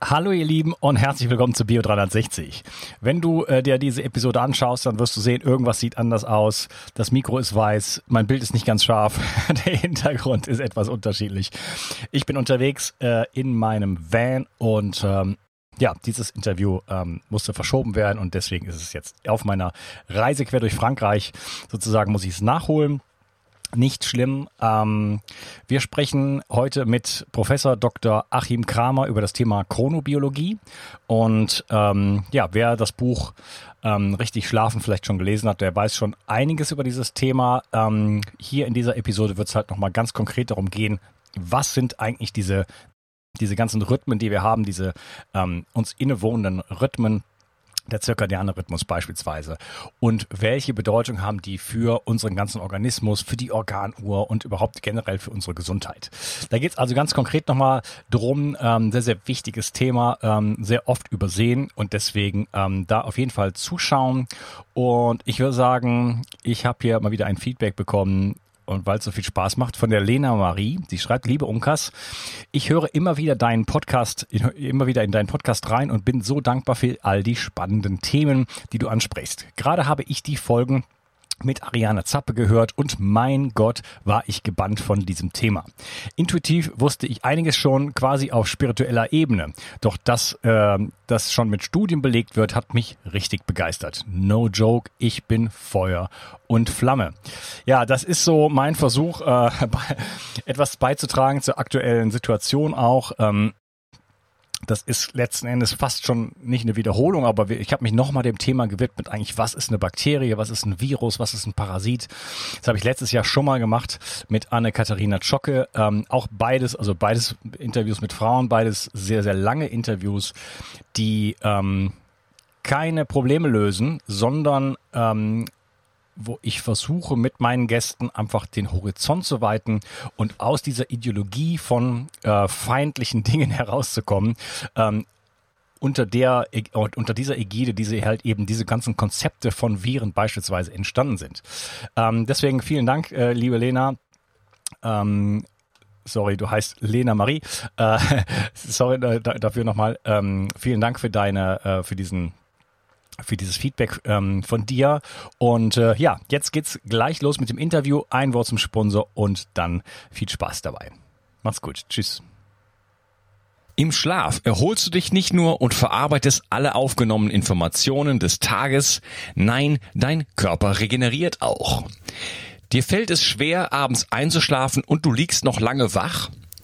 Hallo ihr Lieben und herzlich willkommen zu Bio 360. Wenn du äh, dir diese Episode anschaust, dann wirst du sehen, irgendwas sieht anders aus. Das Mikro ist weiß, mein Bild ist nicht ganz scharf, der Hintergrund ist etwas unterschiedlich. Ich bin unterwegs äh, in meinem Van und ähm, ja, dieses Interview ähm, musste verschoben werden und deswegen ist es jetzt auf meiner Reise quer durch Frankreich. Sozusagen muss ich es nachholen. Nicht schlimm. Ähm, wir sprechen heute mit Professor Dr. Achim Kramer über das Thema Chronobiologie. Und ähm, ja, wer das Buch ähm, Richtig Schlafen vielleicht schon gelesen hat, der weiß schon einiges über dieses Thema. Ähm, hier in dieser Episode wird es halt nochmal ganz konkret darum gehen, was sind eigentlich diese, diese ganzen Rhythmen, die wir haben, diese ähm, uns innewohnenden Rhythmen, der zirkadiane Rhythmus beispielsweise. Und welche Bedeutung haben die für unseren ganzen Organismus, für die Organuhr und überhaupt generell für unsere Gesundheit? Da geht es also ganz konkret nochmal drum, ähm, sehr, sehr wichtiges Thema, ähm, sehr oft übersehen und deswegen ähm, da auf jeden Fall zuschauen. Und ich würde sagen, ich habe hier mal wieder ein Feedback bekommen und weil es so viel Spaß macht, von der Lena Marie. Die schreibt, liebe Unkas, ich höre immer wieder deinen Podcast, immer wieder in deinen Podcast rein und bin so dankbar für all die spannenden Themen, die du ansprichst. Gerade habe ich die Folgen mit Ariane Zappe gehört und mein Gott, war ich gebannt von diesem Thema. Intuitiv wusste ich einiges schon quasi auf spiritueller Ebene, doch das, äh, das schon mit Studien belegt wird, hat mich richtig begeistert. No joke, ich bin Feuer und Flamme. Ja, das ist so mein Versuch, äh, etwas beizutragen zur aktuellen Situation auch. Ähm, das ist letzten Endes fast schon nicht eine Wiederholung, aber ich habe mich nochmal dem Thema gewidmet, eigentlich, was ist eine Bakterie, was ist ein Virus, was ist ein Parasit. Das habe ich letztes Jahr schon mal gemacht mit Anne-Katharina Zschocke. Ähm, auch beides, also beides Interviews mit Frauen, beides sehr, sehr lange Interviews, die ähm, keine Probleme lösen, sondern ähm, wo ich versuche mit meinen Gästen einfach den Horizont zu weiten und aus dieser Ideologie von äh, feindlichen Dingen herauszukommen. Ähm, unter der unter dieser Ägide, diese halt eben diese ganzen Konzepte von Viren beispielsweise entstanden sind. Ähm, deswegen vielen Dank, äh, liebe Lena. Ähm, sorry, du heißt Lena Marie. Äh, sorry äh, dafür nochmal. Ähm, vielen Dank für deine, äh, für diesen für dieses Feedback ähm, von dir. Und äh, ja, jetzt geht's gleich los mit dem Interview. Ein Wort zum Sponsor und dann viel Spaß dabei. Mach's gut. Tschüss. Im Schlaf erholst du dich nicht nur und verarbeitest alle aufgenommenen Informationen des Tages, nein, dein Körper regeneriert auch. Dir fällt es schwer, abends einzuschlafen und du liegst noch lange wach?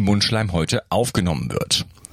Mundschleimhäute aufgenommen wird.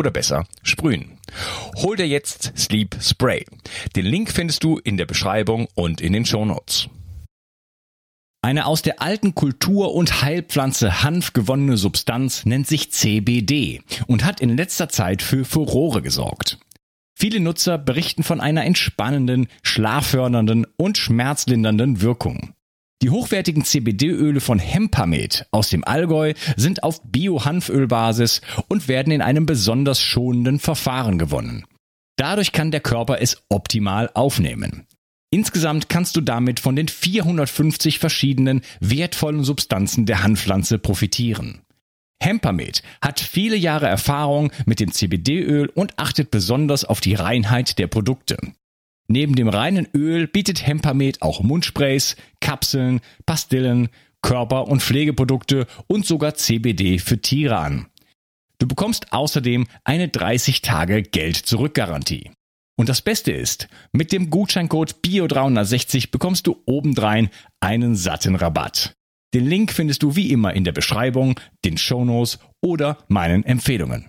oder besser sprühen. Hol dir jetzt Sleep Spray. Den Link findest du in der Beschreibung und in den Show Notes. Eine aus der alten Kultur- und Heilpflanze Hanf gewonnene Substanz nennt sich CBD und hat in letzter Zeit für Furore gesorgt. Viele Nutzer berichten von einer entspannenden, schlaffördernden und schmerzlindernden Wirkung. Die hochwertigen CBD-Öle von Hempamed aus dem Allgäu sind auf Bio-Hanfölbasis und werden in einem besonders schonenden Verfahren gewonnen. Dadurch kann der Körper es optimal aufnehmen. Insgesamt kannst du damit von den 450 verschiedenen wertvollen Substanzen der Hanfpflanze profitieren. Hempamed hat viele Jahre Erfahrung mit dem CBD-Öl und achtet besonders auf die Reinheit der Produkte. Neben dem reinen Öl bietet Hempamed auch Mundsprays, Kapseln, Pastillen, Körper- und Pflegeprodukte und sogar CBD für Tiere an. Du bekommst außerdem eine 30 Tage Geld zurück Garantie. Und das Beste ist, mit dem Gutscheincode BIO360 bekommst du obendrein einen satten Rabatt. Den Link findest du wie immer in der Beschreibung, den Shownotes oder meinen Empfehlungen.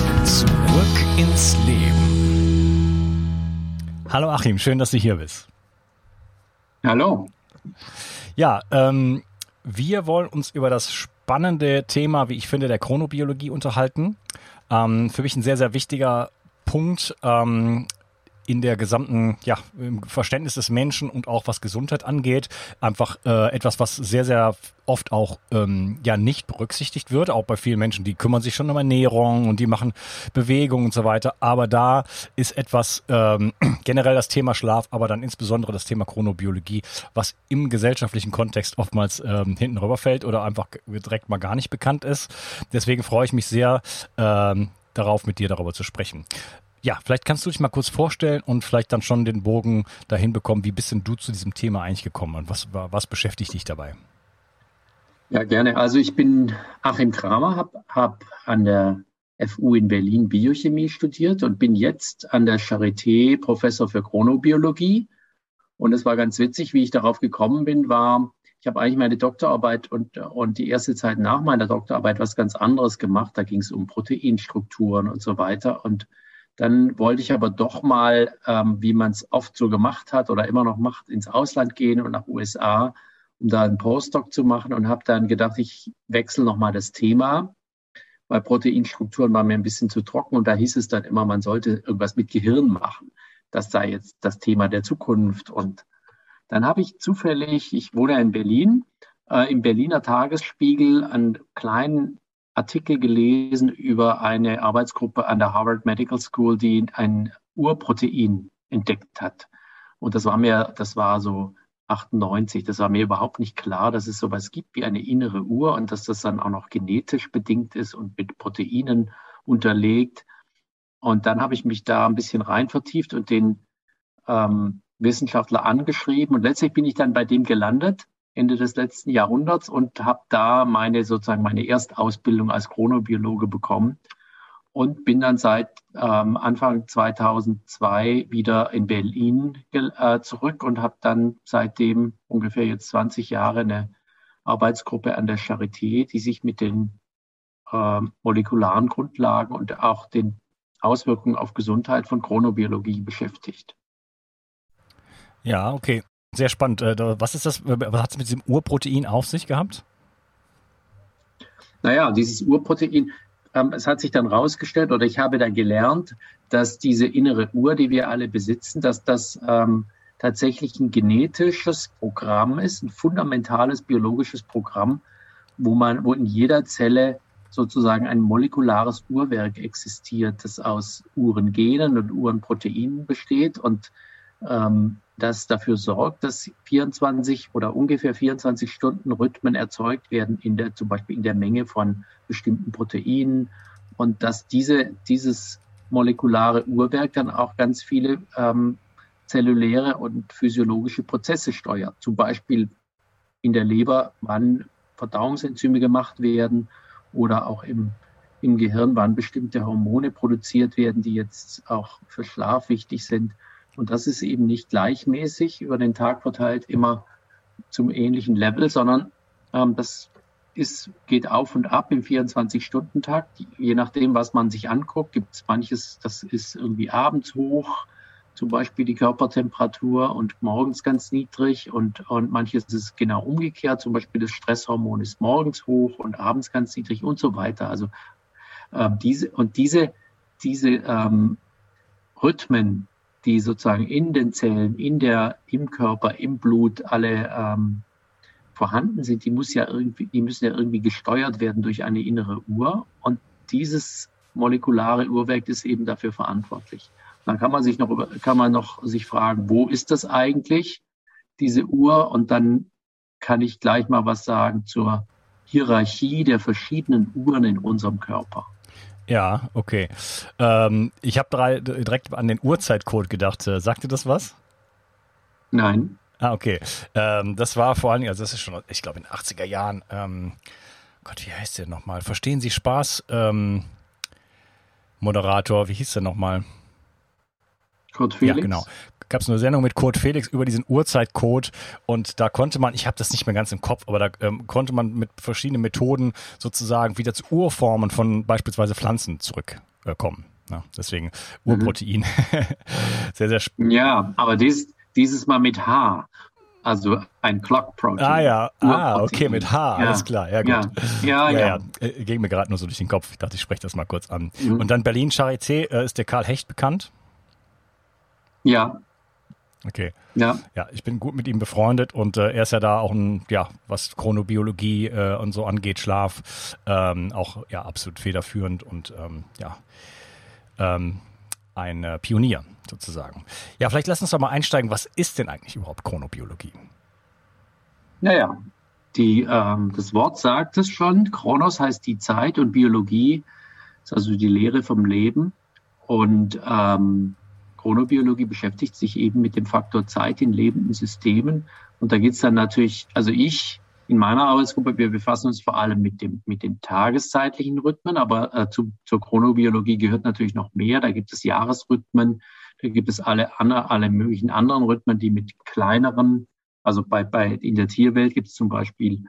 Zurück ins Leben. Hallo Achim, schön, dass du hier bist. Hallo. Ja, ähm, wir wollen uns über das spannende Thema, wie ich finde, der Chronobiologie unterhalten. Ähm, für mich ein sehr, sehr wichtiger Punkt ähm, in der gesamten ja, Verständnis des Menschen und auch was Gesundheit angeht, einfach äh, etwas, was sehr, sehr oft auch ähm, ja nicht berücksichtigt wird, auch bei vielen Menschen, die kümmern sich schon um Ernährung und die machen Bewegung und so weiter. Aber da ist etwas ähm, generell das Thema Schlaf, aber dann insbesondere das Thema Chronobiologie, was im gesellschaftlichen Kontext oftmals ähm, hinten rüberfällt oder einfach direkt mal gar nicht bekannt ist. Deswegen freue ich mich sehr, ähm, darauf, mit dir darüber zu sprechen. Ja, vielleicht kannst du dich mal kurz vorstellen und vielleicht dann schon den Bogen dahin bekommen, wie bist denn du zu diesem Thema eigentlich gekommen und was, was beschäftigt dich dabei? Ja, gerne. Also ich bin Achim Kramer, habe hab an der FU in Berlin Biochemie studiert und bin jetzt an der Charité Professor für Chronobiologie. Und es war ganz witzig, wie ich darauf gekommen bin, war, ich habe eigentlich meine Doktorarbeit und, und die erste Zeit nach meiner Doktorarbeit was ganz anderes gemacht. Da ging es um Proteinstrukturen und so weiter. Und dann wollte ich aber doch mal, ähm, wie man es oft so gemacht hat oder immer noch macht, ins Ausland gehen und nach USA, um da einen Postdoc zu machen und habe dann gedacht, ich wechsle nochmal das Thema, weil Proteinstrukturen waren mir ein bisschen zu trocken und da hieß es dann immer, man sollte irgendwas mit Gehirn machen. Das sei jetzt das Thema der Zukunft. Und dann habe ich zufällig, ich wohne in Berlin, äh, im Berliner Tagesspiegel einen kleinen Artikel gelesen über eine Arbeitsgruppe an der Harvard Medical School, die ein Urprotein entdeckt hat. Und das war mir, das war so 98, das war mir überhaupt nicht klar, dass es sowas gibt wie eine innere Uhr und dass das dann auch noch genetisch bedingt ist und mit Proteinen unterlegt. Und dann habe ich mich da ein bisschen rein vertieft und den ähm, Wissenschaftler angeschrieben und letztlich bin ich dann bei dem gelandet Ende des letzten Jahrhunderts und habe da meine sozusagen meine Erstausbildung als Chronobiologe bekommen und bin dann seit ähm, Anfang 2002 wieder in Berlin äh, zurück und habe dann seitdem ungefähr jetzt 20 Jahre eine Arbeitsgruppe an der Charité, die sich mit den äh, molekularen Grundlagen und auch den Auswirkungen auf Gesundheit von Chronobiologie beschäftigt. Ja, okay. Sehr spannend. Äh, was ist das? Was hat es mit diesem Urprotein auf sich gehabt? Naja, dieses Urprotein, ähm, es hat sich dann rausgestellt oder ich habe da gelernt, dass diese innere Uhr, die wir alle besitzen, dass das ähm, tatsächlich ein genetisches Programm ist, ein fundamentales biologisches Programm, wo man, wo in jeder Zelle sozusagen ein molekulares Uhrwerk existiert, das aus Uhrengenen und Uhrenproteinen besteht und ähm, das dafür sorgt, dass 24 oder ungefähr 24 Stunden Rhythmen erzeugt werden in der, zum Beispiel in der Menge von bestimmten Proteinen und dass diese, dieses molekulare Uhrwerk dann auch ganz viele ähm, zelluläre und physiologische Prozesse steuert. Zum Beispiel in der Leber, wann Verdauungsenzyme gemacht werden oder auch im, im Gehirn, wann bestimmte Hormone produziert werden, die jetzt auch für Schlaf wichtig sind. Und das ist eben nicht gleichmäßig über den Tag verteilt immer zum ähnlichen Level, sondern ähm, das ist, geht auf und ab im 24-Stunden-Tag. Je nachdem, was man sich anguckt, gibt es manches, das ist irgendwie abends hoch, zum Beispiel die Körpertemperatur und morgens ganz niedrig und, und manches ist genau umgekehrt, zum Beispiel das Stresshormon ist morgens hoch und abends ganz niedrig und so weiter. Also äh, diese und diese, diese ähm, Rhythmen, die sozusagen in den Zellen, in der, im Körper, im Blut alle ähm, vorhanden sind, die muss ja irgendwie, die müssen ja irgendwie gesteuert werden durch eine innere Uhr. Und dieses molekulare Uhrwerk ist eben dafür verantwortlich. Dann kann man sich noch, kann man noch sich fragen, wo ist das eigentlich, diese Uhr? Und dann kann ich gleich mal was sagen zur Hierarchie der verschiedenen Uhren in unserem Körper. Ja, okay. Ähm, ich habe direkt an den Uhrzeitcode gedacht. Äh, sagt dir das was? Nein. Ah, okay. Ähm, das war vor allen Dingen, also das ist schon, ich glaube, in den 80er Jahren. Ähm, Gott, wie heißt der nochmal? Verstehen Sie Spaß? Ähm, Moderator, wie hieß der nochmal? Kurt Felix. Ja, genau. Gab es eine Sendung mit Kurt Felix über diesen Uhrzeitcode und da konnte man, ich habe das nicht mehr ganz im Kopf, aber da ähm, konnte man mit verschiedenen Methoden sozusagen wieder zu Urformen von beispielsweise Pflanzen zurückkommen. Äh, ja, deswegen mhm. Urprotein. Mhm. sehr, sehr spannend. Ja, aber dies, dieses Mal mit H. Also ein Clock Protein. Ah ja, ah, okay, mit H, ja. alles klar, ja gut. Ja, ja. ja, ja. Äh, ging mir gerade nur so durch den Kopf. Ich dachte, ich spreche das mal kurz an. Mhm. Und dann Berlin Charité, äh, ist der Karl Hecht bekannt? Ja. Okay. Ja. Ja, ich bin gut mit ihm befreundet und äh, er ist ja da auch ein, ja, was Chronobiologie äh, und so angeht, Schlaf, ähm, auch ja absolut federführend und ähm, ja, ähm, ein äh, Pionier sozusagen. Ja, vielleicht lass uns doch mal einsteigen. Was ist denn eigentlich überhaupt Chronobiologie? Naja, die, ähm, das Wort sagt es schon. Chronos heißt die Zeit und Biologie ist also die Lehre vom Leben. Und ähm, Chronobiologie beschäftigt sich eben mit dem Faktor Zeit in lebenden Systemen. Und da geht es dann natürlich, also ich in meiner Arbeitsgruppe, wir befassen uns vor allem mit dem, mit den tageszeitlichen Rhythmen, aber äh, zu, zur Chronobiologie gehört natürlich noch mehr. Da gibt es Jahresrhythmen, da gibt es alle, alle möglichen anderen Rhythmen, die mit kleineren, also bei, bei, in der Tierwelt gibt es zum Beispiel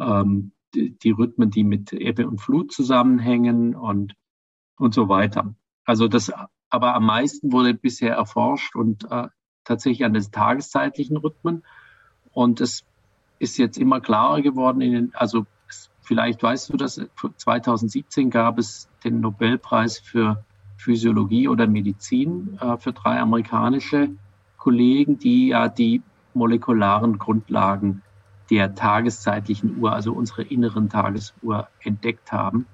ähm, die, die Rhythmen, die mit Ebbe und Flut zusammenhängen und, und so weiter. Also das, aber am meisten wurde bisher erforscht und äh, tatsächlich an den tageszeitlichen Rhythmen. Und es ist jetzt immer klarer geworden. In den, also vielleicht weißt du das, 2017 gab es den Nobelpreis für Physiologie oder Medizin äh, für drei amerikanische Kollegen, die ja die molekularen Grundlagen der tageszeitlichen Uhr, also unsere inneren Tagesuhr, entdeckt haben.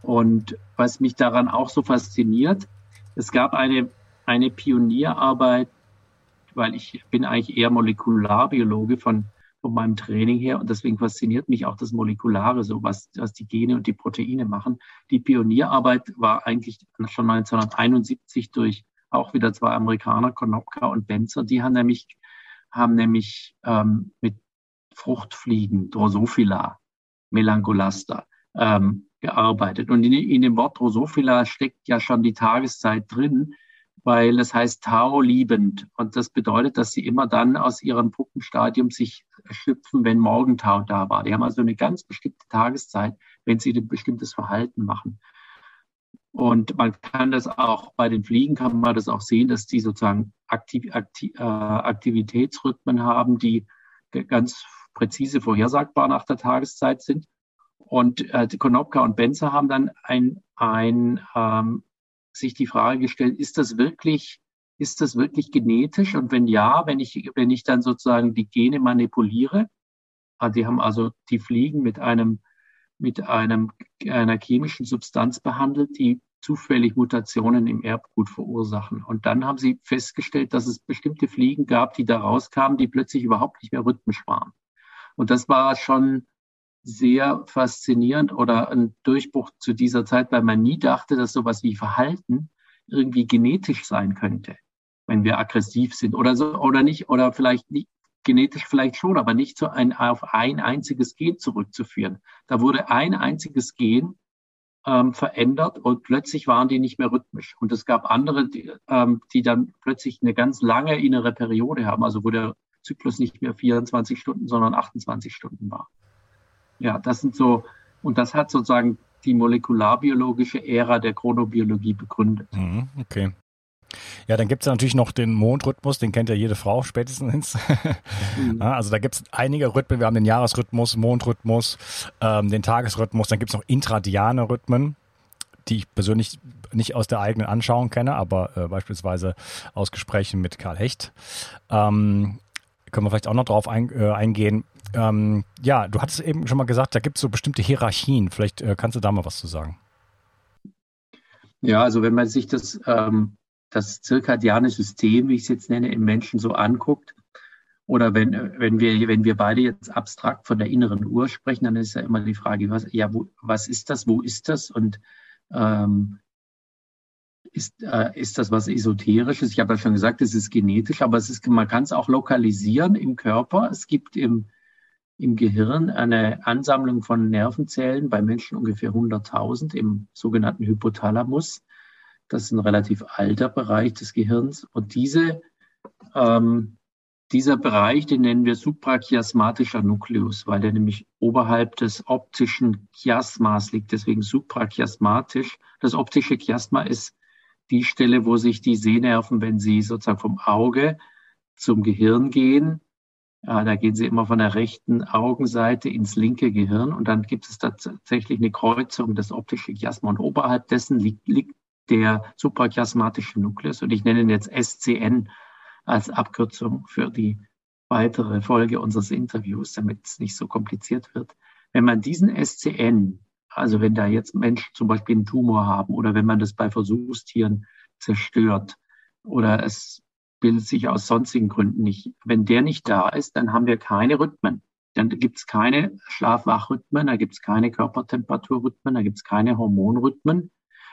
Und was mich daran auch so fasziniert, es gab eine, eine Pionierarbeit, weil ich bin eigentlich eher Molekularbiologe von, von meinem Training her und deswegen fasziniert mich auch das Molekulare, so was, was die Gene und die Proteine machen. Die Pionierarbeit war eigentlich schon 1971 durch auch wieder zwei Amerikaner, Konopka und Benzer, die haben nämlich, haben nämlich ähm, mit Fruchtfliegen, Drosophila, Melangolasta, ähm, gearbeitet. Und in, in dem Wort Drosophila steckt ja schon die Tageszeit drin, weil es heißt Tau liebend. Und das bedeutet, dass sie immer dann aus ihrem Puppenstadium sich schlüpfen, wenn Morgentau da war. Die haben also eine ganz bestimmte Tageszeit, wenn sie ein bestimmtes Verhalten machen. Und man kann das auch bei den Fliegen kann man das auch sehen, dass die sozusagen Aktiv, Aktiv, äh, Aktivitätsrhythmen haben, die ganz präzise vorhersagbar nach der Tageszeit sind. Und äh, Konopka und Benzer haben dann ein, ein, ähm, sich die Frage gestellt, ist das wirklich, ist das wirklich genetisch? Und wenn ja, wenn ich, wenn ich dann sozusagen die Gene manipuliere, äh, die haben also die Fliegen mit einem, mit einem, einer chemischen Substanz behandelt, die zufällig Mutationen im Erbgut verursachen. Und dann haben sie festgestellt, dass es bestimmte Fliegen gab, die da rauskamen, die plötzlich überhaupt nicht mehr rhythmisch waren. Und das war schon sehr faszinierend oder ein Durchbruch zu dieser Zeit, weil man nie dachte, dass sowas wie Verhalten irgendwie genetisch sein könnte, wenn wir aggressiv sind oder so oder nicht oder vielleicht nicht genetisch vielleicht schon, aber nicht so ein, auf ein einziges Gen zurückzuführen. Da wurde ein einziges Gen ähm, verändert und plötzlich waren die nicht mehr rhythmisch. Und es gab andere, die, ähm, die dann plötzlich eine ganz lange innere Periode haben, also wo der Zyklus nicht mehr 24 Stunden, sondern 28 Stunden war. Ja, das sind so, und das hat sozusagen die molekularbiologische Ära der Chronobiologie begründet. Mhm, okay. Ja, dann gibt es natürlich noch den Mondrhythmus, den kennt ja jede Frau spätestens. mhm. Also da gibt es einige Rhythmen. Wir haben den Jahresrhythmus, Mondrhythmus, ähm, den Tagesrhythmus. Dann gibt es noch intradiane Rhythmen, die ich persönlich nicht aus der eigenen Anschauung kenne, aber äh, beispielsweise aus Gesprächen mit Karl Hecht. Ähm, können wir vielleicht auch noch drauf ein, äh, eingehen. Ähm, ja, du hattest eben schon mal gesagt, da gibt es so bestimmte Hierarchien. Vielleicht äh, kannst du da mal was zu sagen. Ja, also wenn man sich das, ähm, das zirkadiane System, wie ich es jetzt nenne, im Menschen so anguckt, oder wenn, wenn, wir, wenn wir beide jetzt abstrakt von der inneren Uhr sprechen, dann ist ja immer die Frage, was, ja, wo, was ist das, wo ist das und ähm, ist, äh, ist das was Esoterisches? Ich habe ja schon gesagt, es ist genetisch, aber es ist, man kann es auch lokalisieren im Körper. Es gibt im, im Gehirn eine Ansammlung von Nervenzellen, bei Menschen ungefähr 100.000 im sogenannten Hypothalamus. Das ist ein relativ alter Bereich des Gehirns. Und diese ähm, dieser Bereich, den nennen wir suprachiasmatischer Nukleus, weil der nämlich oberhalb des optischen Chiasmas liegt, deswegen suprachiasmatisch. Das optische Chiasma ist die Stelle, wo sich die Sehnerven, wenn sie sozusagen vom Auge zum Gehirn gehen, äh, da gehen sie immer von der rechten Augenseite ins linke Gehirn und dann gibt es tatsächlich eine Kreuzung des optischen Chiasma. Und oberhalb dessen liegt, liegt der suprachiasmatische Nukleus. Und ich nenne ihn jetzt SCN als Abkürzung für die weitere Folge unseres Interviews, damit es nicht so kompliziert wird. Wenn man diesen SCN, also wenn da jetzt Menschen zum Beispiel einen Tumor haben oder wenn man das bei Versuchstieren zerstört oder es bildet sich aus sonstigen Gründen nicht, wenn der nicht da ist, dann haben wir keine Rhythmen. Dann gibt es keine Schlafwachrhythmen, da gibt es keine Körpertemperaturrhythmen, da gibt es keine Hormonrhythmen.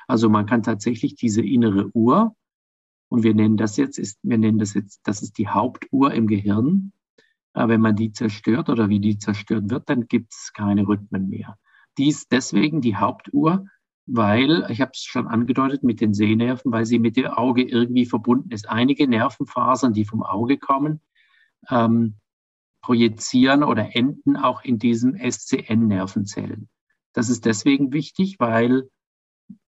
Also man kann tatsächlich diese innere Uhr, und wir nennen das jetzt, ist, wir nennen das jetzt, das ist die Hauptuhr im Gehirn. Wenn man die zerstört oder wie die zerstört wird, dann gibt es keine Rhythmen mehr. Die ist deswegen die Hauptuhr, weil, ich habe es schon angedeutet mit den Sehnerven, weil sie mit dem Auge irgendwie verbunden ist. Einige Nervenfasern, die vom Auge kommen, ähm, projizieren oder enden auch in diesen SCN-Nervenzellen. Das ist deswegen wichtig, weil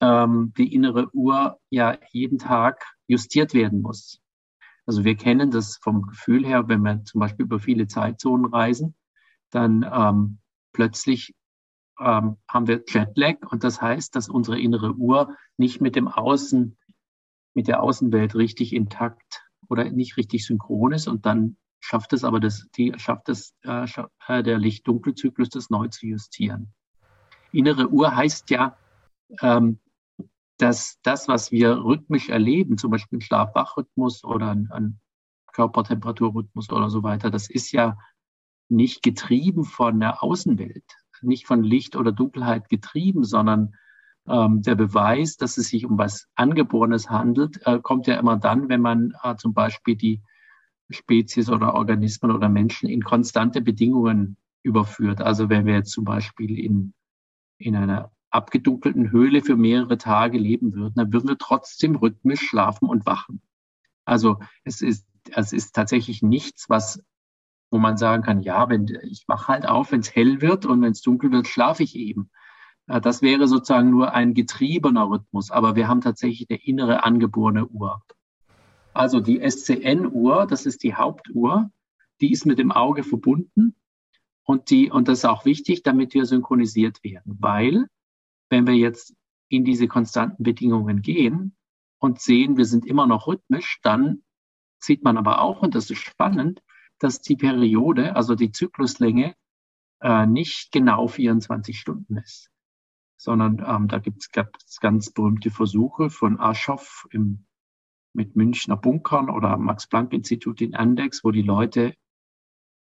ähm, die innere Uhr ja jeden Tag justiert werden muss. Also wir kennen das vom Gefühl her, wenn wir zum Beispiel über viele Zeitzonen reisen, dann ähm, plötzlich ähm, haben wir Jetlag und das heißt, dass unsere innere Uhr nicht mit dem Außen, mit der Außenwelt richtig intakt oder nicht richtig synchron ist und dann schafft es aber das, die schafft es äh, äh der Licht-Dunkel-Zyklus das neu zu justieren. Innere Uhr heißt ja, ähm, dass das, was wir rhythmisch erleben, zum Beispiel ein Schlaf-Wach-Rhythmus oder ein, ein Körpertemperaturrhythmus oder so weiter, das ist ja nicht getrieben von der Außenwelt, nicht von Licht oder Dunkelheit getrieben, sondern ähm, der Beweis, dass es sich um was Angeborenes handelt, äh, kommt ja immer dann, wenn man äh, zum Beispiel die Spezies oder Organismen oder Menschen in konstante Bedingungen überführt. Also wenn wir jetzt zum Beispiel in, in einer abgedunkelten Höhle für mehrere Tage leben würden, dann würden wir trotzdem rhythmisch schlafen und wachen. Also es ist, es ist tatsächlich nichts, was, wo man sagen kann, ja, wenn ich wache halt auf, wenn es hell wird und wenn es dunkel wird, schlafe ich eben. Das wäre sozusagen nur ein getriebener Rhythmus, aber wir haben tatsächlich eine innere angeborene Uhr. Also die SCN-Uhr, das ist die Hauptuhr, die ist mit dem Auge verbunden und die, und das ist auch wichtig, damit wir synchronisiert werden, weil wenn wir jetzt in diese konstanten Bedingungen gehen und sehen, wir sind immer noch rhythmisch, dann sieht man aber auch, und das ist spannend, dass die Periode, also die Zykluslänge, äh, nicht genau 24 Stunden ist, sondern ähm, da gibt es ganz berühmte Versuche von Aschoff im, mit Münchner Bunkern oder Max-Planck-Institut in Andex, wo die Leute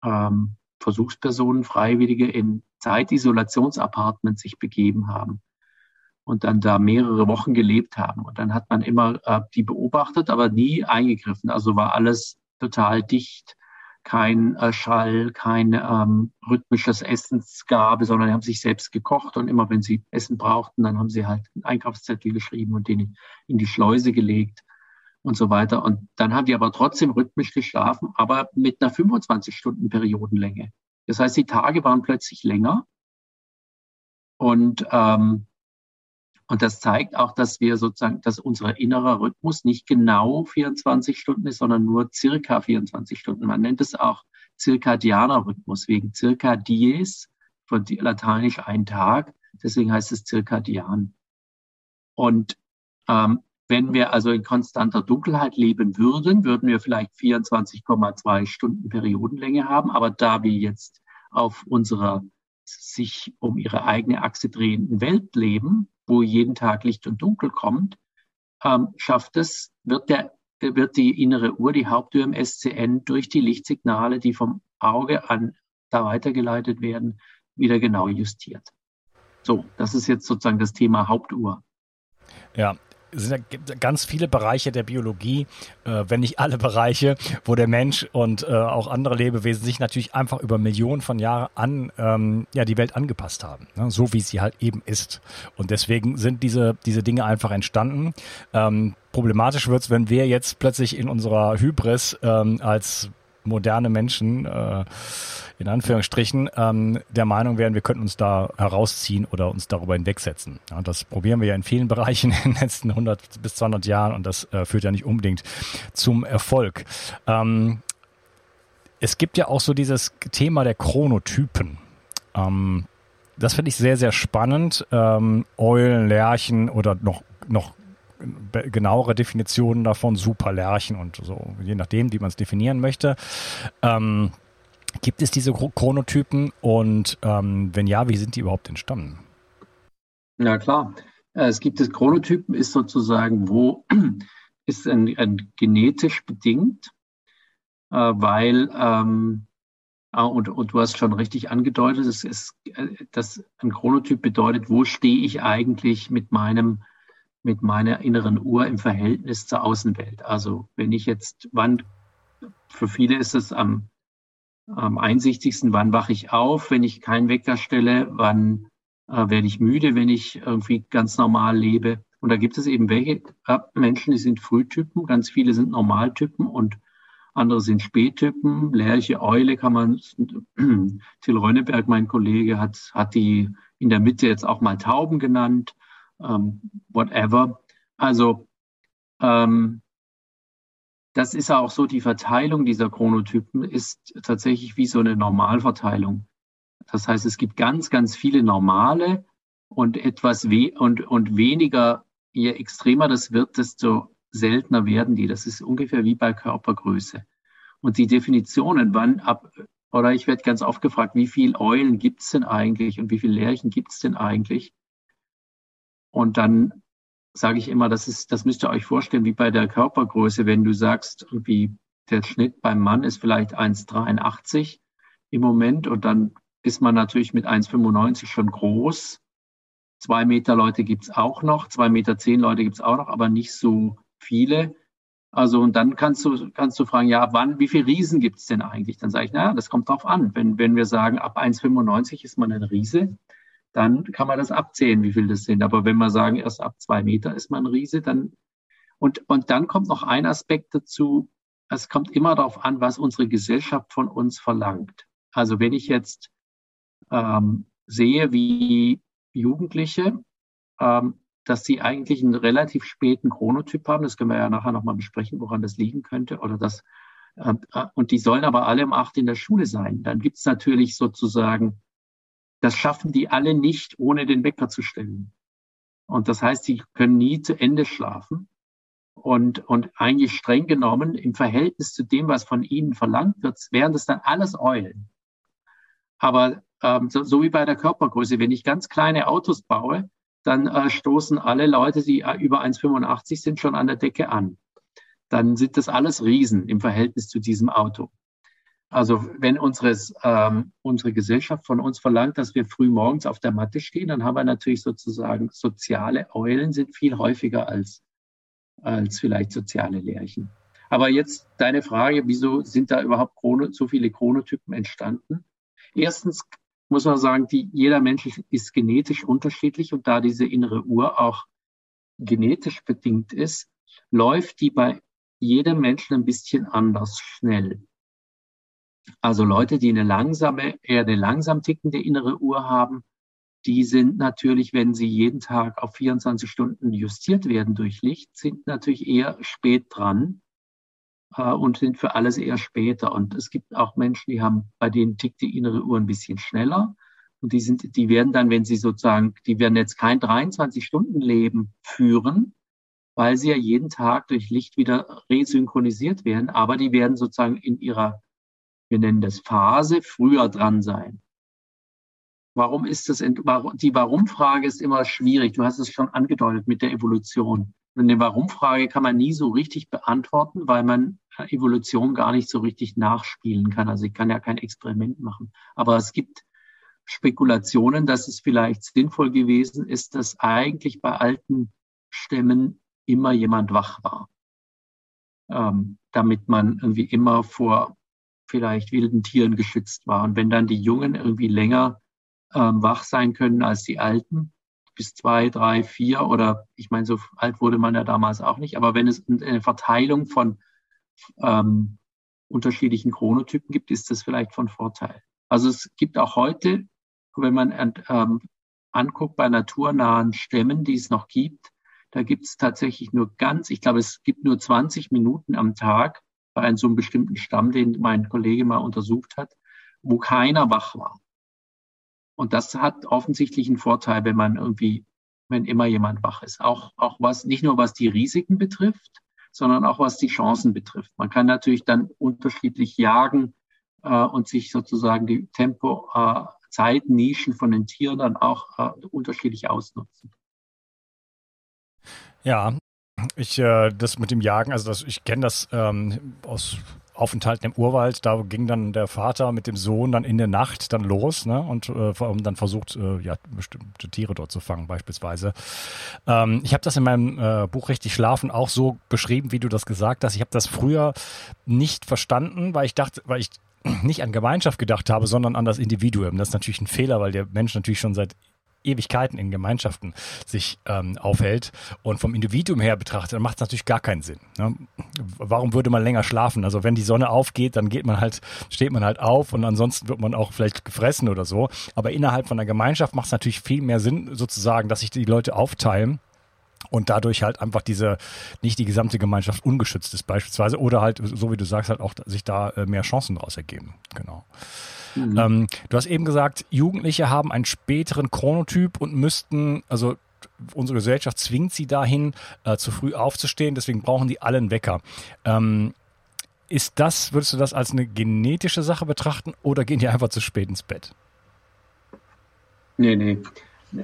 ähm, Versuchspersonen, Freiwillige in Zeitisolationsappartements sich begeben haben und dann da mehrere Wochen gelebt haben. Und dann hat man immer äh, die beobachtet, aber nie eingegriffen. Also war alles total dicht, kein äh, Schall, kein ähm, rhythmisches Essensgabe, sondern die haben sich selbst gekocht und immer wenn sie Essen brauchten, dann haben sie halt einen Einkaufszettel geschrieben und den in die Schleuse gelegt und so weiter. Und dann haben die aber trotzdem rhythmisch geschlafen, aber mit einer 25-Stunden-Periodenlänge. Das heißt, die Tage waren plötzlich länger und ähm, und das zeigt auch, dass wir sozusagen, dass unser innerer Rhythmus nicht genau 24 Stunden ist, sondern nur circa 24 Stunden. Man nennt es auch zirkadianer Rhythmus wegen circa dies, von lateinisch ein Tag. Deswegen heißt es zirkadian. Und ähm, Wenn wir also in konstanter Dunkelheit leben würden, würden wir vielleicht 24,2 Stunden Periodenlänge haben. Aber da wir jetzt auf unserer sich um ihre eigene Achse drehenden Welt leben, wo jeden Tag Licht und Dunkel kommt, ähm, schafft es, wird der wird die innere Uhr, die Hauptuhr im SCN, durch die Lichtsignale, die vom Auge an da weitergeleitet werden, wieder genau justiert. So, das ist jetzt sozusagen das Thema Hauptuhr. Ja, sind ja ganz viele Bereiche der Biologie, äh, wenn nicht alle Bereiche, wo der Mensch und äh, auch andere Lebewesen sich natürlich einfach über Millionen von Jahren an ähm, ja, die Welt angepasst haben, ne? so wie sie halt eben ist. Und deswegen sind diese, diese Dinge einfach entstanden. Ähm, problematisch wird es, wenn wir jetzt plötzlich in unserer Hybris ähm, als moderne Menschen äh, in Anführungsstrichen ähm, der Meinung wären, wir könnten uns da herausziehen oder uns darüber hinwegsetzen. Ja, das probieren wir ja in vielen Bereichen in den letzten 100 bis 200 Jahren und das äh, führt ja nicht unbedingt zum Erfolg. Ähm, es gibt ja auch so dieses Thema der Chronotypen. Ähm, das finde ich sehr, sehr spannend. Ähm, Eulen, Lerchen oder noch, noch genauere Definitionen davon, Superlerchen und so, je nachdem, wie man es definieren möchte. Ähm, Gibt es diese Chronotypen und ähm, wenn ja, wie sind die überhaupt entstanden? Ja klar, äh, es gibt es Chronotypen, ist sozusagen, wo ist ein, ein genetisch bedingt, äh, weil ähm, ah, und, und du hast schon richtig angedeutet, es ist, äh, dass ein Chronotyp bedeutet, wo stehe ich eigentlich mit meinem mit meiner inneren Uhr im Verhältnis zur Außenwelt. Also wenn ich jetzt, wann für viele ist es am am einsichtigsten, wann wache ich auf, wenn ich keinen Wecker stelle, wann äh, werde ich müde, wenn ich irgendwie ganz normal lebe. Und da gibt es eben welche äh, Menschen, die sind Frühtypen, ganz viele sind Normaltypen und andere sind Spättypen. Lerche, Eule kann man, Till Rönneberg, mein Kollege, hat, hat die in der Mitte jetzt auch mal Tauben genannt, ähm, whatever. Also ähm, das ist auch so, die Verteilung dieser Chronotypen ist tatsächlich wie so eine Normalverteilung. Das heißt, es gibt ganz, ganz viele normale und etwas we und, und weniger, je extremer das wird, desto seltener werden die. Das ist ungefähr wie bei Körpergröße. Und die Definitionen, wann ab, oder ich werde ganz oft gefragt, wie viele Eulen gibt es denn eigentlich und wie viele Lerchen gibt es denn eigentlich? Und dann sage ich immer, das ist, das müsst ihr euch vorstellen, wie bei der Körpergröße, wenn du sagst, irgendwie der Schnitt beim Mann ist vielleicht 1,83 im Moment und dann ist man natürlich mit 1,95 schon groß. Zwei Meter Leute gibt's auch noch, zwei Meter zehn Leute gibt's auch noch, aber nicht so viele. Also und dann kannst du kannst du fragen, ja, wann, wie viele Riesen gibt's denn eigentlich? Dann sage ich, na, das kommt drauf an. Wenn wenn wir sagen, ab 1,95 ist man ein Riese, dann kann man das abzählen, wie viel das sind. Aber wenn wir sagen, erst ab zwei Meter ist man ein Riese, dann und, und dann kommt noch ein Aspekt dazu. Es kommt immer darauf an, was unsere Gesellschaft von uns verlangt. Also wenn ich jetzt ähm, sehe, wie Jugendliche, ähm, dass sie eigentlich einen relativ späten Chronotyp haben, das können wir ja nachher nochmal besprechen, woran das liegen könnte, oder das, äh, und die sollen aber alle um acht in der Schule sein. Dann gibt es natürlich sozusagen das schaffen die alle nicht, ohne den Wecker zu stellen. Und das heißt, sie können nie zu Ende schlafen. Und, und eigentlich streng genommen im Verhältnis zu dem, was von ihnen verlangt wird, wären das dann alles Eulen. Aber ähm, so, so wie bei der Körpergröße, wenn ich ganz kleine Autos baue, dann äh, stoßen alle Leute, die äh, über 1,85 sind, schon an der Decke an. Dann sind das alles Riesen im Verhältnis zu diesem Auto. Also wenn unseres, ähm, unsere Gesellschaft von uns verlangt, dass wir früh morgens auf der Matte stehen, dann haben wir natürlich sozusagen soziale Eulen sind viel häufiger als, als vielleicht soziale Lärchen. Aber jetzt deine Frage, wieso sind da überhaupt Chrono, so viele Chronotypen entstanden? Erstens muss man sagen, die, jeder Mensch ist genetisch unterschiedlich und da diese innere Uhr auch genetisch bedingt ist, läuft die bei jedem Menschen ein bisschen anders schnell. Also Leute, die eine langsame, eher eine langsam tickende innere Uhr haben, die sind natürlich, wenn sie jeden Tag auf 24 Stunden justiert werden durch Licht, sind natürlich eher spät dran äh, und sind für alles eher später. Und es gibt auch Menschen, die haben, bei denen tickt die innere Uhr ein bisschen schneller. Und die sind, die werden dann, wenn sie sozusagen, die werden jetzt kein 23-Stunden-Leben führen, weil sie ja jeden Tag durch Licht wieder resynchronisiert werden, aber die werden sozusagen in ihrer, wir nennen das Phase, früher dran sein. Warum ist das, die Warum-Frage ist immer schwierig. Du hast es schon angedeutet mit der Evolution. Eine Warum-Frage kann man nie so richtig beantworten, weil man Evolution gar nicht so richtig nachspielen kann. Also ich kann ja kein Experiment machen. Aber es gibt Spekulationen, dass es vielleicht sinnvoll gewesen ist, dass eigentlich bei alten Stämmen immer jemand wach war. Ähm, damit man irgendwie immer vor vielleicht wilden Tieren geschützt war. Und wenn dann die Jungen irgendwie länger ähm, wach sein können als die Alten, bis zwei, drei, vier oder ich meine, so alt wurde man ja damals auch nicht, aber wenn es eine Verteilung von ähm, unterschiedlichen Chronotypen gibt, ist das vielleicht von Vorteil. Also es gibt auch heute, wenn man ähm, anguckt bei naturnahen Stämmen, die es noch gibt, da gibt es tatsächlich nur ganz, ich glaube, es gibt nur 20 Minuten am Tag bei einem so einem bestimmten Stamm, den mein Kollege mal untersucht hat, wo keiner wach war. Und das hat offensichtlich einen Vorteil, wenn man irgendwie, wenn immer jemand wach ist. Auch, auch was, nicht nur was die Risiken betrifft, sondern auch was die Chancen betrifft. Man kann natürlich dann unterschiedlich jagen äh, und sich sozusagen die Tempo, äh, Zeitnischen von den Tieren dann auch äh, unterschiedlich ausnutzen. Ja, ich äh, das mit dem Jagen, also das, ich kenne das ähm, aus Aufenthalten im Urwald, da ging dann der Vater mit dem Sohn dann in der Nacht dann los ne, und äh, dann versucht, äh, ja, bestimmte Tiere dort zu fangen beispielsweise. Ähm, ich habe das in meinem äh, Buch Richtig Schlafen auch so beschrieben, wie du das gesagt hast. Ich habe das früher nicht verstanden, weil ich dachte, weil ich nicht an Gemeinschaft gedacht habe, sondern an das Individuum. Das ist natürlich ein Fehler, weil der Mensch natürlich schon seit Ewigkeiten in Gemeinschaften sich ähm, aufhält und vom Individuum her betrachtet, dann macht es natürlich gar keinen Sinn. Ne? Warum würde man länger schlafen? Also wenn die Sonne aufgeht, dann geht man halt, steht man halt auf und ansonsten wird man auch vielleicht gefressen oder so. Aber innerhalb von einer Gemeinschaft macht es natürlich viel mehr Sinn, sozusagen, dass sich die Leute aufteilen und dadurch halt einfach diese, nicht die gesamte Gemeinschaft ungeschützt ist beispielsweise oder halt, so wie du sagst, halt auch sich da äh, mehr Chancen daraus ergeben. Genau. Mhm. Ähm, du hast eben gesagt, Jugendliche haben einen späteren Chronotyp und müssten, also unsere Gesellschaft zwingt sie dahin, äh, zu früh aufzustehen, deswegen brauchen die alle einen Wecker. Ähm, ist das, würdest du das als eine genetische Sache betrachten oder gehen die einfach zu spät ins Bett? Nee, nee.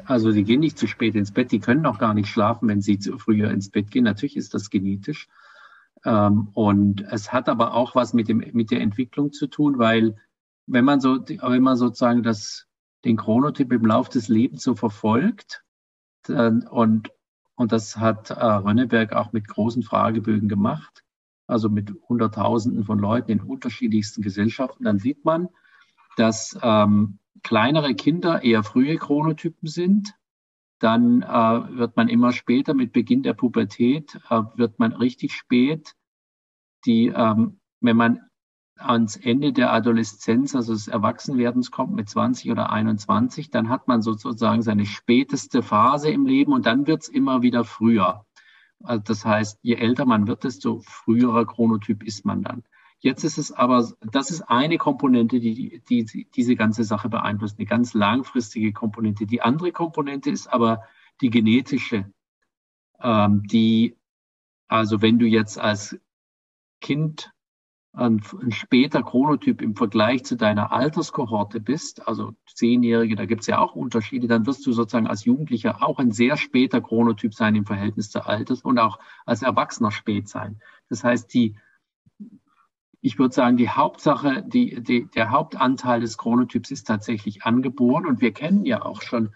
Also die gehen nicht zu spät ins Bett, die können auch gar nicht schlafen, wenn sie zu früher ins Bett gehen. Natürlich ist das genetisch. Ähm, und es hat aber auch was mit, dem, mit der Entwicklung zu tun, weil wenn man so, wenn man sozusagen das, den Chronotyp im Lauf des Lebens so verfolgt, dann, und, und das hat äh, Rönneberg auch mit großen Fragebögen gemacht, also mit Hunderttausenden von Leuten in unterschiedlichsten Gesellschaften, dann sieht man, dass ähm, kleinere Kinder eher frühe Chronotypen sind. Dann äh, wird man immer später, mit Beginn der Pubertät, äh, wird man richtig spät. Die, ähm, wenn man ans Ende der Adoleszenz, also des Erwachsenwerdens kommt mit 20 oder 21, dann hat man sozusagen seine späteste Phase im Leben und dann wird's immer wieder früher. Also das heißt, je älter man wird, desto früherer Chronotyp ist man dann. Jetzt ist es aber, das ist eine Komponente, die, die, die diese ganze Sache beeinflusst, eine ganz langfristige Komponente. Die andere Komponente ist aber die genetische, ähm, die, also wenn du jetzt als Kind ein, ein später Chronotyp im Vergleich zu deiner Alterskohorte bist, also Zehnjährige, da gibt es ja auch Unterschiede, dann wirst du sozusagen als Jugendlicher auch ein sehr später Chronotyp sein im Verhältnis zu Alters und auch als Erwachsener spät sein. Das heißt, die, ich würde sagen, die Hauptsache, die, die, der Hauptanteil des Chronotyps ist tatsächlich angeboren und wir kennen ja auch schon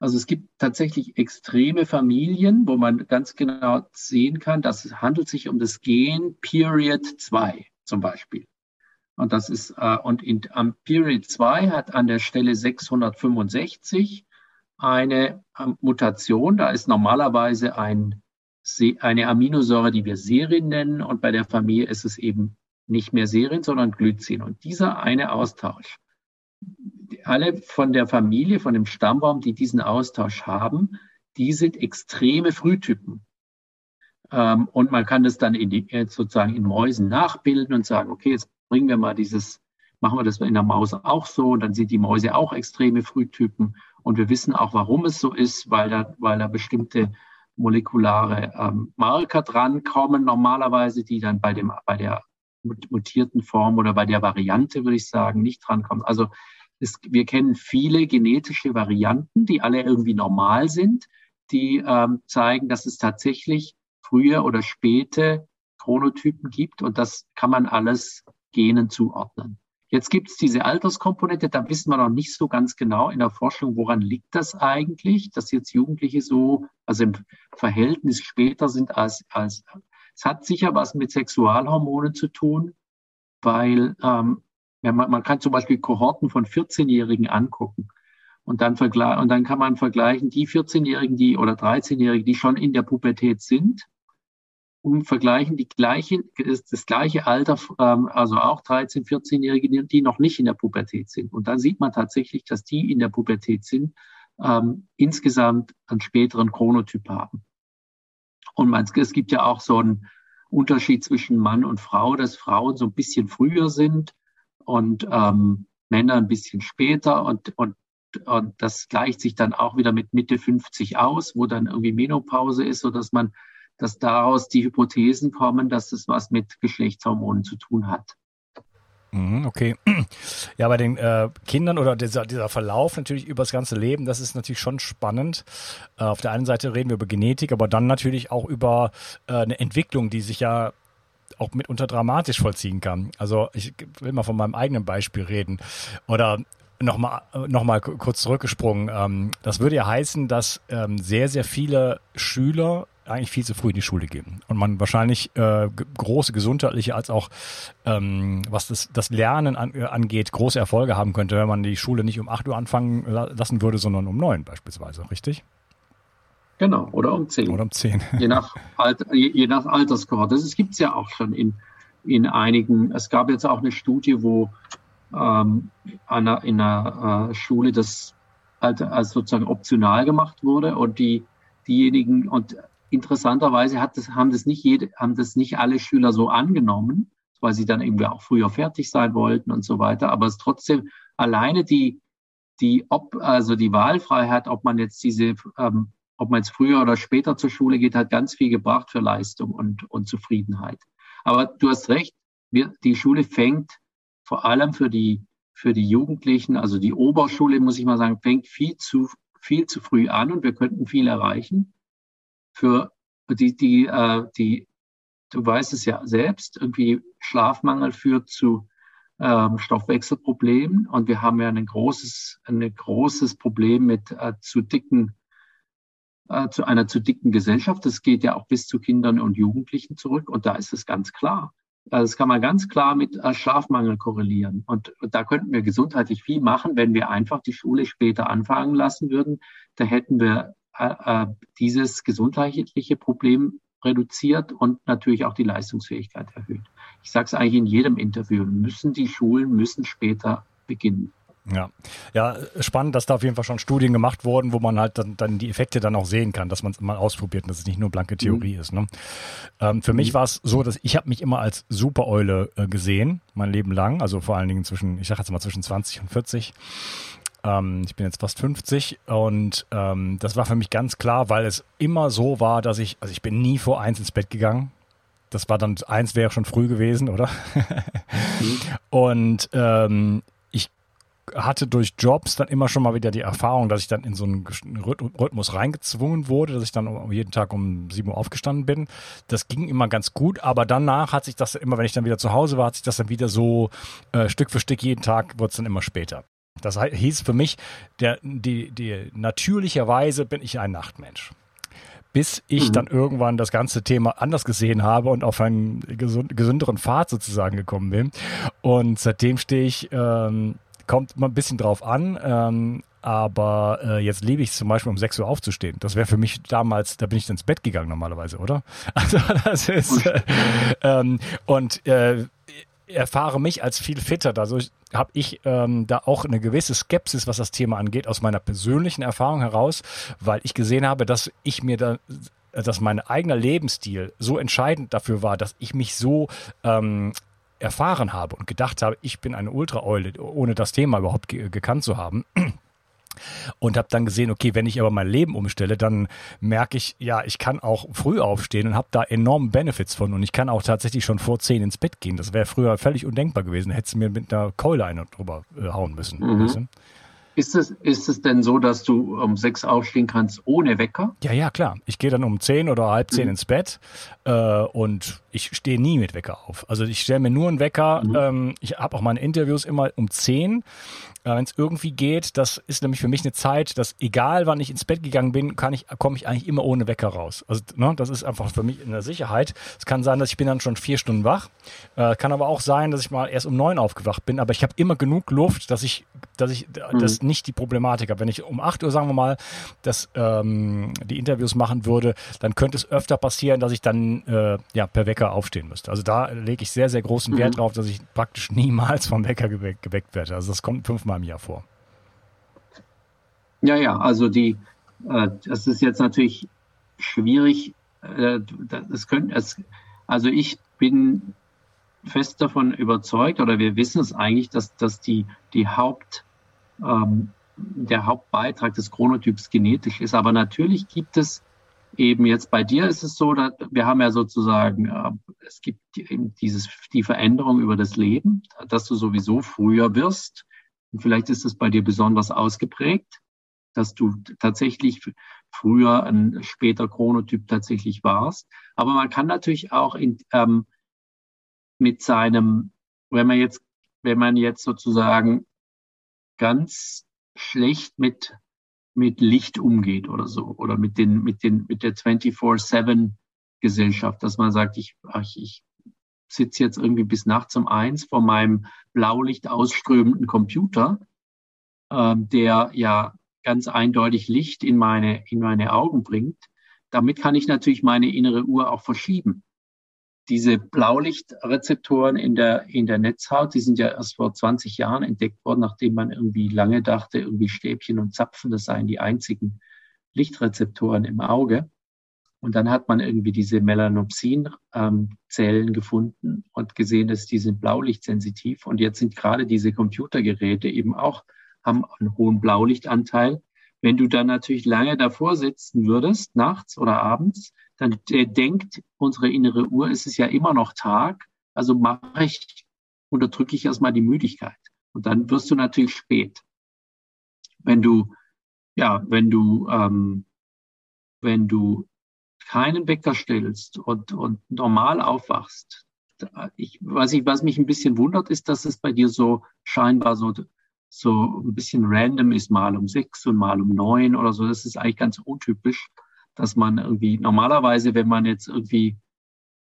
also es gibt tatsächlich extreme Familien, wo man ganz genau sehen kann, dass es handelt sich um das Gen Period 2 zum Beispiel. Und das ist, äh, und in, am Period 2 hat an der Stelle 665 eine äh, Mutation. Da ist normalerweise ein, eine Aminosäure, die wir Serin nennen. Und bei der Familie ist es eben nicht mehr Serin, sondern Glycin. Und dieser eine Austausch, alle von der Familie, von dem Stammbaum, die diesen Austausch haben, die sind extreme Frühtypen. Ähm, und man kann das dann in die, äh, sozusagen in Mäusen nachbilden und sagen, okay, jetzt bringen wir mal dieses, machen wir das in der Maus auch so und dann sind die Mäuse auch extreme Frühtypen. Und wir wissen auch, warum es so ist, weil da, weil da bestimmte molekulare ähm, Marker drankommen, normalerweise, die dann bei, dem, bei der mutierten Form oder bei der Variante, würde ich sagen, nicht drankommen. Also es, wir kennen viele genetische Varianten, die alle irgendwie normal sind, die ähm, zeigen, dass es tatsächlich frühe oder späte Chronotypen gibt und das kann man alles Genen zuordnen. Jetzt gibt es diese Alterskomponente, da wissen wir noch nicht so ganz genau in der Forschung, woran liegt das eigentlich, dass jetzt Jugendliche so, also im Verhältnis später sind als, als es hat sicher was mit Sexualhormonen zu tun, weil ähm, ja, man, man kann zum Beispiel Kohorten von 14-Jährigen angucken. Und dann, und dann kann man vergleichen, die 14-Jährigen, die oder 13-Jährigen, die schon in der Pubertät sind, und vergleichen die gleiche, das, das gleiche Alter, ähm, also auch 13-, 14-Jährige, die noch nicht in der Pubertät sind. Und dann sieht man tatsächlich, dass die in der Pubertät sind, ähm, insgesamt einen späteren Chronotyp haben. Und man, es gibt ja auch so einen Unterschied zwischen Mann und Frau, dass Frauen so ein bisschen früher sind und ähm, Männer ein bisschen später und, und, und das gleicht sich dann auch wieder mit Mitte 50 aus, wo dann irgendwie Menopause ist, so dass man, dass daraus die Hypothesen kommen, dass es was mit Geschlechtshormonen zu tun hat. Mhm, okay. Ja, bei den äh, Kindern oder dieser, dieser Verlauf natürlich über das ganze Leben, das ist natürlich schon spannend. Äh, auf der einen Seite reden wir über Genetik, aber dann natürlich auch über äh, eine Entwicklung, die sich ja auch mitunter dramatisch vollziehen kann. Also ich will mal von meinem eigenen Beispiel reden. Oder nochmal noch mal kurz zurückgesprungen. Ähm, das würde ja heißen, dass ähm, sehr, sehr viele Schüler eigentlich viel zu früh in die Schule gehen und man wahrscheinlich äh, große gesundheitliche als auch ähm, was das, das Lernen an, äh, angeht große Erfolge haben könnte, wenn man die Schule nicht um 8 Uhr anfangen lassen würde, sondern um 9 beispielsweise, richtig? Genau, oder um 10. Oder um 10. Je nach, Alter, je, je nach Alterskohorte. Das gibt es ja auch schon in, in einigen. Es gab jetzt auch eine Studie, wo ähm, einer, in einer äh, Schule das als, als sozusagen optional gemacht wurde und die diejenigen und interessanterweise hat das, haben das nicht jede, haben das nicht alle Schüler so angenommen, weil sie dann irgendwie auch früher fertig sein wollten und so weiter. Aber es trotzdem alleine die, die, ob, also die Wahlfreiheit, ob man jetzt diese, ähm, ob man jetzt früher oder später zur Schule geht, hat ganz viel gebracht für Leistung und, und Zufriedenheit. Aber du hast recht, wir, die Schule fängt vor allem für die, für die Jugendlichen, also die Oberschule, muss ich mal sagen, fängt viel zu, viel zu früh an und wir könnten viel erreichen für die, die, äh, die, du weißt es ja selbst, irgendwie Schlafmangel führt zu ähm, Stoffwechselproblemen und wir haben ja ein großes, ein großes Problem mit äh, zu dicken, äh, zu einer zu dicken Gesellschaft. Das geht ja auch bis zu Kindern und Jugendlichen zurück und da ist es ganz klar. Also das kann man ganz klar mit äh, Schlafmangel korrelieren. Und, und da könnten wir gesundheitlich viel machen, wenn wir einfach die Schule später anfangen lassen würden. Da hätten wir äh, äh, dieses gesundheitliche Problem reduziert und natürlich auch die Leistungsfähigkeit erhöht. Ich sage es eigentlich in jedem Interview, müssen die Schulen müssen später beginnen. Ja. ja, spannend, dass da auf jeden Fall schon Studien gemacht wurden, wo man halt dann, dann die Effekte dann auch sehen kann, dass man es mal ausprobiert und dass es nicht nur blanke Theorie mhm. ist. Ne? Ähm, für mhm. mich war es so, dass ich habe mich immer als Supereule äh, gesehen, mein Leben lang, also vor allen Dingen zwischen, ich sage jetzt mal zwischen 20 und 40. Ähm, ich bin jetzt fast 50 und ähm, das war für mich ganz klar, weil es immer so war, dass ich, also ich bin nie vor eins ins Bett gegangen. Das war dann, eins wäre schon früh gewesen, oder? mhm. Und ähm, ich hatte durch Jobs dann immer schon mal wieder die Erfahrung, dass ich dann in so einen Rhythmus reingezwungen wurde, dass ich dann jeden Tag um 7 Uhr aufgestanden bin. Das ging immer ganz gut, aber danach hat sich das immer, wenn ich dann wieder zu Hause war, hat sich das dann wieder so äh, Stück für Stück jeden Tag wurde es dann immer später. Das hieß für mich, der, die, die, natürlicherweise bin ich ein Nachtmensch. Bis ich mhm. dann irgendwann das ganze Thema anders gesehen habe und auf einen gesund, gesünderen Pfad sozusagen gekommen bin. Und seitdem stehe ich, ähm, kommt mal ein bisschen drauf an, ähm, aber äh, jetzt liebe ich es zum Beispiel um 6 Uhr aufzustehen. Das wäre für mich damals, da bin ich dann ins Bett gegangen normalerweise, oder? Also das ist äh, ähm, und äh, erfahre mich als viel fitter. Dadurch habe ich ähm, da auch eine gewisse Skepsis, was das Thema angeht, aus meiner persönlichen Erfahrung heraus, weil ich gesehen habe, dass ich mir da dass mein eigener Lebensstil so entscheidend dafür war, dass ich mich so ähm, erfahren habe und gedacht habe, ich bin eine Ultraeule, ohne das Thema überhaupt ge gekannt zu haben. Und habe dann gesehen, okay, wenn ich aber mein Leben umstelle, dann merke ich, ja, ich kann auch früh aufstehen und habe da enorme Benefits von und ich kann auch tatsächlich schon vor zehn ins Bett gehen. Das wäre früher völlig undenkbar gewesen. Hättest du mir mit einer Keule eine drüber äh, hauen müssen. Mhm. Ist es, ist es denn so, dass du um sechs aufstehen kannst ohne Wecker? Ja, ja, klar. Ich gehe dann um zehn oder halb zehn mhm. ins Bett äh, und ich stehe nie mit Wecker auf. Also ich stelle mir nur einen Wecker. Mhm. Ähm, ich habe auch meine Interviews immer um zehn äh, wenn es irgendwie geht. Das ist nämlich für mich eine Zeit, dass egal wann ich ins Bett gegangen bin, kann ich, komme ich eigentlich immer ohne Wecker raus. Also ne, das ist einfach für mich eine Sicherheit. Es kann sein, dass ich bin dann schon vier Stunden wach. Äh, kann aber auch sein, dass ich mal erst um neun aufgewacht bin. Aber ich habe immer genug Luft, dass ich, dass ich, mhm. das nicht die Problematik habe. Wenn ich um acht Uhr, sagen wir mal, das, ähm, die Interviews machen würde, dann könnte es öfter passieren, dass ich dann äh, ja per Wecker aufstehen müsste. Also da lege ich sehr, sehr großen Wert mhm. drauf, dass ich praktisch niemals vom Wecker geweckt, geweckt werde. Also das kommt fünfmal im Jahr vor. Ja, ja, also die, äh, das ist jetzt natürlich schwierig. Äh, das können, es, also ich bin fest davon überzeugt, oder wir wissen es eigentlich, dass, dass die, die Haupt, ähm, der Hauptbeitrag des Chronotyps genetisch ist. Aber natürlich gibt es eben jetzt bei dir ist es so, dass wir haben ja sozusagen, äh, es gibt eben dieses, die Veränderung über das Leben, dass du sowieso früher wirst. Und vielleicht ist es bei dir besonders ausgeprägt, dass du tatsächlich früher ein später Chronotyp tatsächlich warst. Aber man kann natürlich auch in, ähm, mit seinem, wenn man jetzt, wenn man jetzt sozusagen ganz schlecht mit mit Licht umgeht oder so oder mit den mit den mit der 24/7 Gesellschaft, dass man sagt, ich ach, ich sitze jetzt irgendwie bis nachts um eins vor meinem Blaulicht ausströmenden Computer, ähm, der ja ganz eindeutig Licht in meine in meine Augen bringt. Damit kann ich natürlich meine innere Uhr auch verschieben diese Blaulichtrezeptoren in der, in der Netzhaut, die sind ja erst vor 20 Jahren entdeckt worden, nachdem man irgendwie lange dachte, irgendwie Stäbchen und Zapfen, das seien die einzigen Lichtrezeptoren im Auge. Und dann hat man irgendwie diese Melanopsin-Zellen gefunden und gesehen, dass die sind blaulichtsensitiv. Und jetzt sind gerade diese Computergeräte eben auch, haben einen hohen Blaulichtanteil. Wenn du dann natürlich lange davor sitzen würdest, nachts oder abends, dann denkt unsere innere Uhr, es ist ja immer noch Tag, also mache ich, unterdrücke ich erstmal die Müdigkeit. Und dann wirst du natürlich spät. Wenn du, ja, wenn du, ähm, wenn du keinen Wecker stellst und, und normal aufwachst, ich, was, ich, was mich ein bisschen wundert, ist, dass es bei dir so scheinbar so, so ein bisschen random ist, mal um sechs und mal um neun oder so. Das ist eigentlich ganz untypisch dass man irgendwie normalerweise, wenn man jetzt irgendwie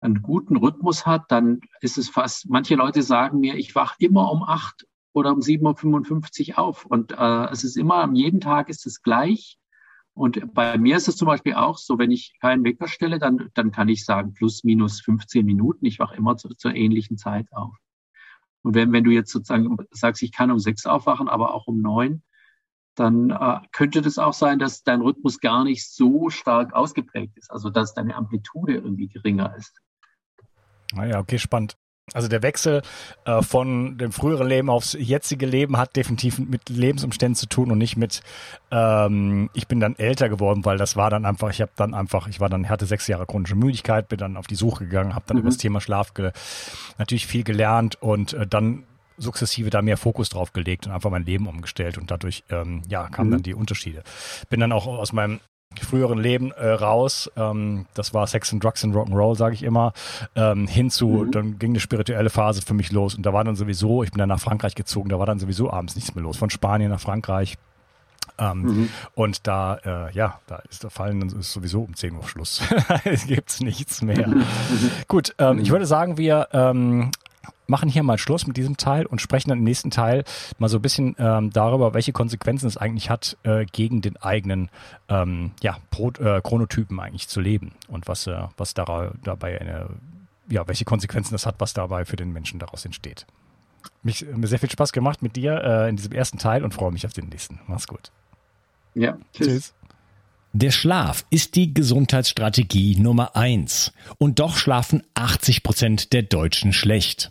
einen guten Rhythmus hat, dann ist es fast, manche Leute sagen mir, ich wach immer um acht oder um 7.55 Uhr auf. Und äh, es ist immer, am jeden Tag ist es gleich. Und bei mir ist es zum Beispiel auch so, wenn ich keinen Wecker stelle, dann, dann kann ich sagen, plus minus 15 Minuten. Ich wach immer zu, zur ähnlichen Zeit auf. Und wenn, wenn du jetzt sozusagen sagst, ich kann um sechs aufwachen, aber auch um neun, dann äh, könnte das auch sein, dass dein Rhythmus gar nicht so stark ausgeprägt ist, also dass deine Amplitude irgendwie geringer ist. Naja, ah okay, spannend. Also der Wechsel äh, von dem früheren Leben aufs jetzige Leben hat definitiv mit Lebensumständen zu tun und nicht mit ähm, ich bin dann älter geworden, weil das war dann einfach, ich habe dann einfach, ich war dann hatte sechs Jahre chronische Müdigkeit, bin dann auf die Suche gegangen, habe dann mhm. über das Thema Schlaf natürlich viel gelernt und äh, dann sukzessive da mehr Fokus drauf gelegt und einfach mein Leben umgestellt und dadurch ähm, ja kamen mhm. dann die Unterschiede. Bin dann auch aus meinem früheren Leben äh, raus, ähm, das war Sex and Drugs and Rock'n'Roll, sage ich immer, ähm, hinzu, mhm. dann ging eine spirituelle Phase für mich los und da war dann sowieso, ich bin dann nach Frankreich gezogen, da war dann sowieso abends nichts mehr los, von Spanien nach Frankreich. Ähm, mhm. Und da, äh, ja, da ist der Fallen, dann ist sowieso um 10 Uhr Schluss. es gibt nichts mehr. Mhm. Gut, ähm, ich würde sagen, wir ähm, machen hier mal Schluss mit diesem Teil und sprechen dann im nächsten Teil mal so ein bisschen ähm, darüber, welche Konsequenzen es eigentlich hat, äh, gegen den eigenen ähm, ja, Pro, äh, Chronotypen eigentlich zu leben und was, äh, was da, dabei eine, ja, welche Konsequenzen das hat, was dabei für den Menschen daraus entsteht. Mich, mir sehr viel Spaß gemacht mit dir äh, in diesem ersten Teil und freue mich auf den nächsten. Mach's gut. Ja, tschüss. tschüss. Der Schlaf ist die Gesundheitsstrategie Nummer eins. Und doch schlafen 80 Prozent der Deutschen schlecht.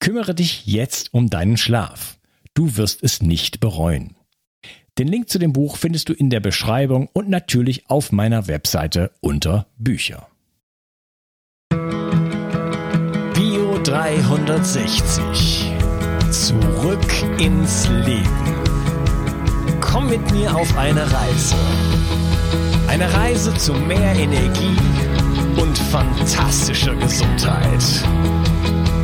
Kümmere dich jetzt um deinen Schlaf. Du wirst es nicht bereuen. Den Link zu dem Buch findest du in der Beschreibung und natürlich auf meiner Webseite unter Bücher. Bio 360. Zurück ins Leben. Komm mit mir auf eine Reise. Eine Reise zu mehr Energie und fantastischer Gesundheit.